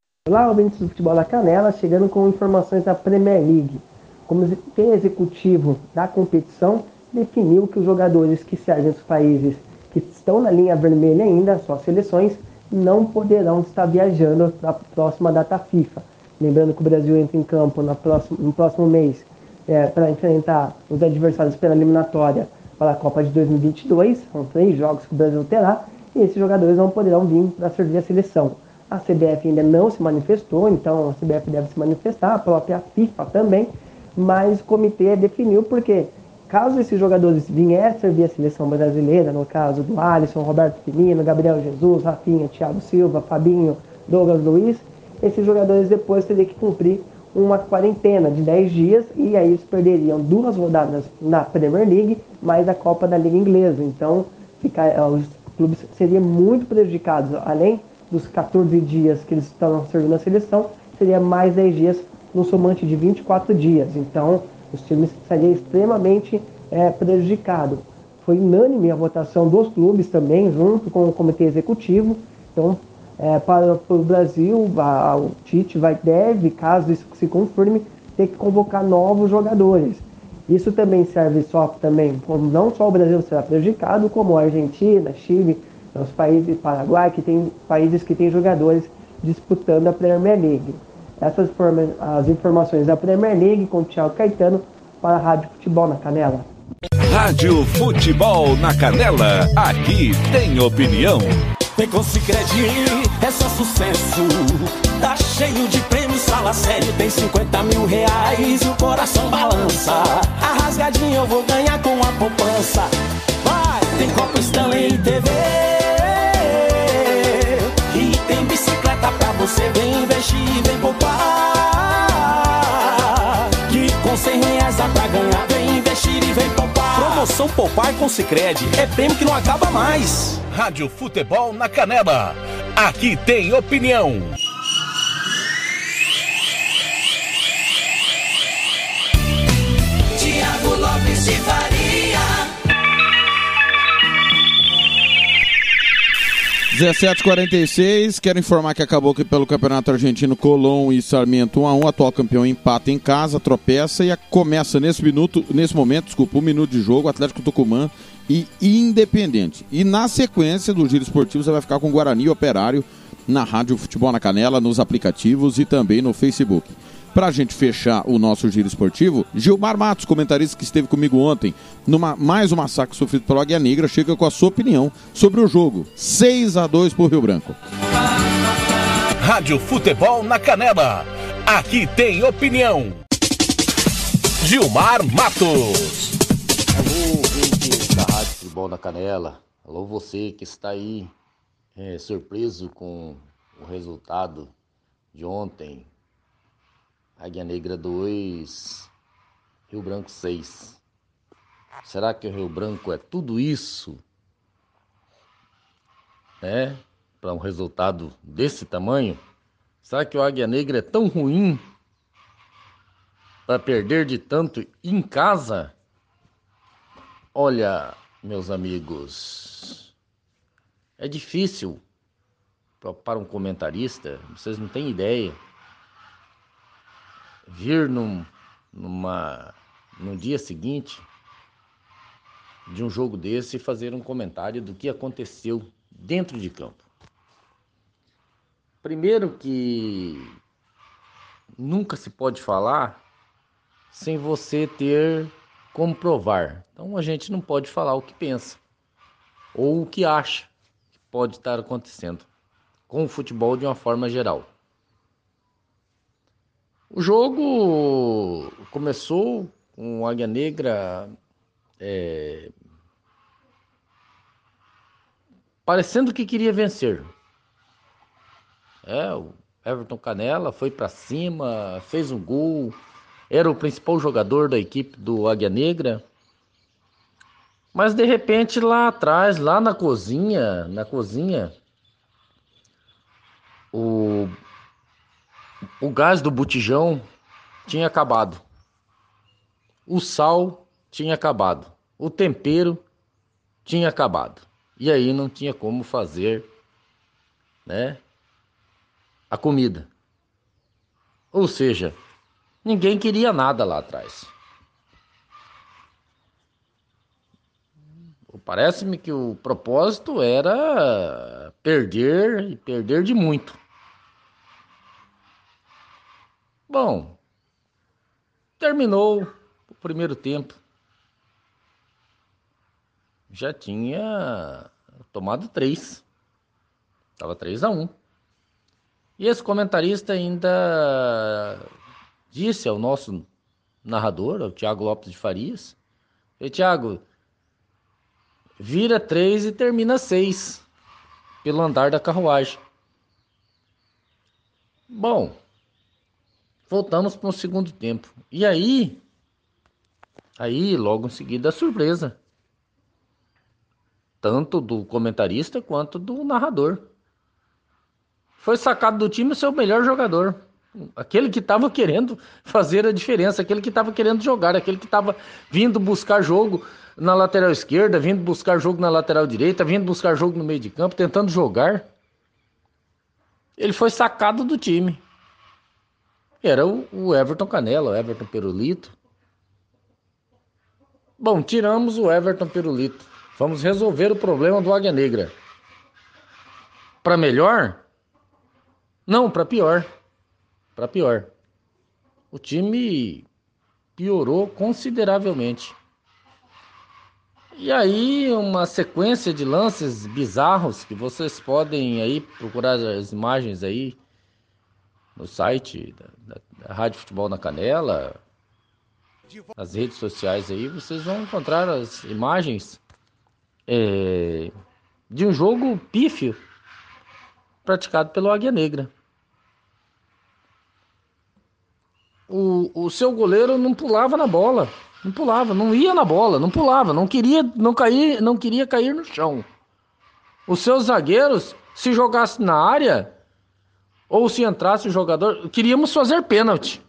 Olá, ouvintes do Futebol da Canela, chegando com informações da Premier League. Como executivo da competição, definiu que os jogadores que servem dos países que estão na linha vermelha ainda, suas seleções, não poderão estar viajando para a próxima data FIFA. Lembrando que o Brasil entra em campo no próximo, no próximo mês é, para enfrentar os adversários pela eliminatória para a Copa de 2022. São três jogos que o Brasil terá e esses jogadores não poderão vir para servir a seleção. A CBF ainda não se manifestou, então a CBF deve se manifestar, a própria FIFA também, mas o comitê definiu porque caso esses jogadores viessem servir a seleção brasileira, no caso do Alisson, Roberto Firmino, Gabriel Jesus, Rafinha, Thiago Silva, Fabinho, Douglas Luiz, esses jogadores depois teriam que cumprir uma quarentena de 10 dias e aí eles perderiam duas rodadas na Premier League mais a Copa da Liga Inglesa. Então eh, os clubes seriam muito prejudicados. Além dos 14 dias que eles estão servindo na seleção, seria mais 10 dias no somante de 24 dias. Então, os times seriam extremamente é, prejudicados. Foi unânime a votação dos clubes também, junto com o comitê executivo. Então, é, para, para, o Brasil, a, a, o Tite vai, deve, caso isso se confirme, ter que convocar novos jogadores. Isso também serve só também, não só o Brasil será prejudicado, como a Argentina, Chile, os países Paraguai, que tem países que têm jogadores disputando a Premier League. Essas as informações da Premier League com o Thiago Caetano para a Rádio Futebol na Canela. Rádio Futebol na Canela, aqui tem opinião. Vem com Cicred, é só sucesso. Tá cheio de prêmios, fala sério, tem 50 mil reais e o coração balança. A rasgadinha eu vou ganhar com a poupança. Vai, tem Copa Stanley TV. Você, vem investir, vem poupar. Que com 100 reais dá pra ganhar, vem investir e vem poupar. Promoção Poupar com Cicred é prêmio que não acaba mais. Rádio Futebol na Canela. Aqui tem opinião. Tiago Lopes de Faria. 17:46. Quero informar que acabou aqui pelo Campeonato Argentino Colón e Sarmiento 1 a 1. Atual campeão empata em casa, tropeça e começa nesse minuto, nesse momento, desculpa, um minuto de jogo, Atlético Tucumã e Independente. E na sequência do giro esportivo você vai ficar com Guarani Operário na Rádio Futebol na Canela, nos aplicativos e também no Facebook. Para a gente fechar o nosso giro esportivo, Gilmar Matos, comentarista que esteve comigo ontem, numa mais um massacre sofrido pelo Águia Negra, chega com a sua opinião sobre o jogo. 6 a 2 para o Rio Branco. Rádio Futebol na Canela. Aqui tem opinião. Gilmar Matos. Alô, ouvintes da Rádio Futebol na Canela. Alô, você que está aí é, surpreso com o resultado de ontem. Águia Negra 2, Rio Branco 6. Será que o Rio Branco é tudo isso? Né? Para um resultado desse tamanho? Será que o Águia Negra é tão ruim para perder de tanto em casa? Olha, meus amigos, é difícil para um comentarista, vocês não têm ideia vir num, numa, no dia seguinte de um jogo desse e fazer um comentário do que aconteceu dentro de campo. Primeiro que nunca se pode falar sem você ter como provar. Então a gente não pode falar o que pensa ou o que acha que pode estar acontecendo com o futebol de uma forma geral. O jogo começou com o Águia Negra é, parecendo que queria vencer. É, o Everton Canela foi para cima, fez um gol, era o principal jogador da equipe do Águia Negra. Mas de repente lá atrás, lá na cozinha, na cozinha, o o gás do botijão tinha acabado. O sal tinha acabado. O tempero tinha acabado. E aí não tinha como fazer, né, a comida. Ou seja, ninguém queria nada lá atrás. Parece-me que o propósito era perder e perder de muito. Bom, terminou o primeiro tempo. Já tinha tomado três. Estava 3 a 1 E esse comentarista ainda disse ao nosso narrador, ao Tiago Lopes de Farias, Tiago, vira três e termina seis pelo andar da carruagem. Bom, voltamos para o segundo tempo. E aí, aí logo em seguida a surpresa. tanto do comentarista quanto do narrador. Foi sacado do time o seu melhor jogador. Aquele que estava querendo fazer a diferença, aquele que estava querendo jogar, aquele que estava vindo buscar jogo na lateral esquerda, vindo buscar jogo na lateral direita, vindo buscar jogo no meio de campo, tentando jogar. Ele foi sacado do time. Era o, Everton Canela, o Everton Perolito. Bom, tiramos o Everton Perolito. Vamos resolver o problema do Águia Negra. Para melhor? Não, para pior para pior. O time piorou consideravelmente. E aí, uma sequência de lances bizarros que vocês podem aí procurar as imagens aí no site da, da, da Rádio Futebol na Canela, nas redes sociais aí, vocês vão encontrar as imagens é, de um jogo pífio praticado pelo Águia Negra. o, o seu goleiro não pulava na bola. Não pulava, não ia na bola, não pulava, não queria, não cair, não queria cair no chão. Os seus zagueiros, se jogasse na área ou se entrasse o jogador, queríamos fazer pênalti.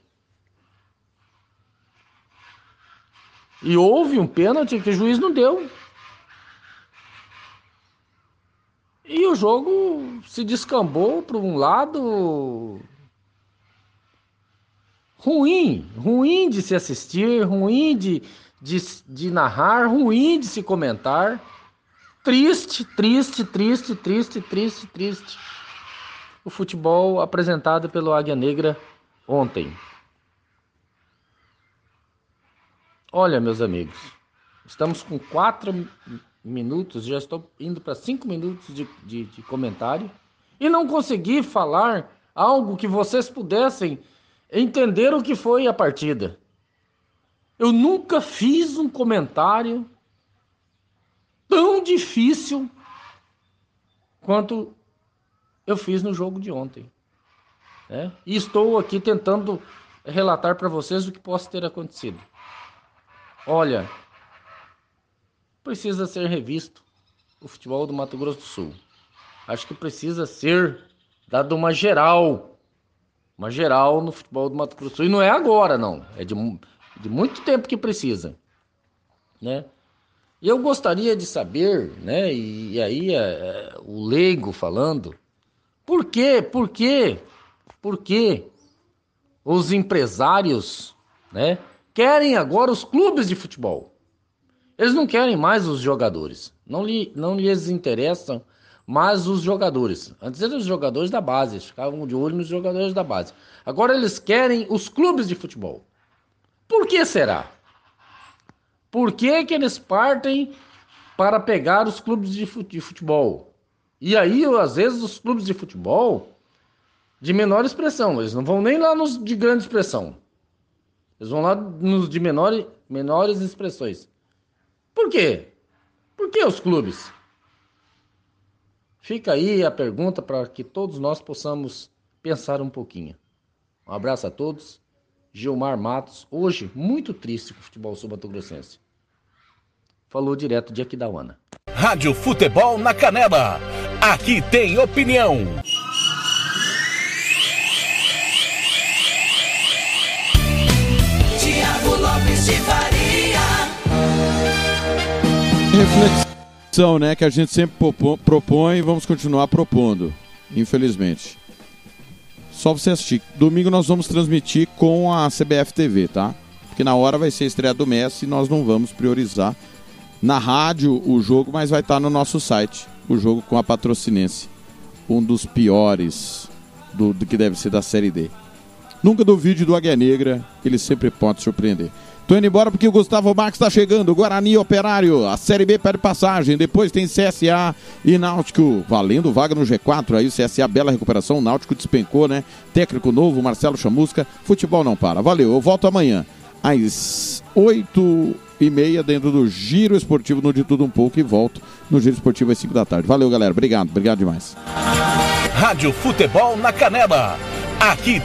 E houve um pênalti que o juiz não deu. E o jogo se descambou para um lado ruim, ruim de se assistir, ruim de, de, de narrar, ruim de se comentar. Triste, triste, triste, triste, triste, triste. O futebol apresentado pelo Águia Negra ontem. Olha, meus amigos, estamos com quatro minutos, já estou indo para cinco minutos de, de, de comentário e não consegui falar algo que vocês pudessem entender o que foi a partida. Eu nunca fiz um comentário tão difícil quanto eu fiz no jogo de ontem. Né? E estou aqui tentando relatar para vocês o que possa ter acontecido. Olha, precisa ser revisto o futebol do Mato Grosso do Sul. Acho que precisa ser dado uma geral uma geral no futebol do Mato Grosso. E não é agora, não. É de, de muito tempo que precisa. Né? Eu gostaria de saber, né? E, e aí é, é, o leigo falando, por quê? Por quê? Por quê? Os empresários, né? Querem agora os clubes de futebol. Eles não querem mais os jogadores. Não, lhe, não lhes interessam mas os jogadores. Antes eram os jogadores da base, eles ficavam de olho nos jogadores da base. Agora eles querem os clubes de futebol. Por que será? Por que, que eles partem para pegar os clubes de futebol? E aí, às vezes, os clubes de futebol de menor expressão, eles não vão nem lá nos de grande expressão. Eles vão lá nos de menor, menores expressões. Por quê? Por que os clubes? Fica aí a pergunta para que todos nós possamos pensar um pouquinho. Um abraço a todos. Gilmar Matos, hoje muito triste com o futebol sul-mato-grossense. Falou direto de Aquidauana. Rádio Futebol na Canela. Aqui tem opinião. Tiago Lopes de Faria. Reflexão né, que a gente sempre propõe e vamos continuar propondo, infelizmente. Só você assistir. Domingo nós vamos transmitir com a CBF TV, tá? Porque na hora vai ser a estreia do Messi e nós não vamos priorizar na rádio o jogo, mas vai estar no nosso site o jogo com a Patrocinense. Um dos piores do, do que deve ser da Série D. Nunca do vídeo do Águia Negra, ele sempre pode surpreender. Tô indo embora porque o Gustavo Marques está chegando. Guarani Operário, a Série B perde passagem. Depois tem CSA e Náutico valendo vaga no G4. Aí o CSA, bela recuperação. O Náutico despencou, né? Técnico novo, Marcelo Chamusca. Futebol não para. Valeu, eu volto amanhã às 8 e meia dentro do Giro Esportivo no De Tudo Um Pouco e volto no Giro Esportivo às 5 da tarde. Valeu, galera. Obrigado, obrigado demais. Rádio Futebol na Canela. Aqui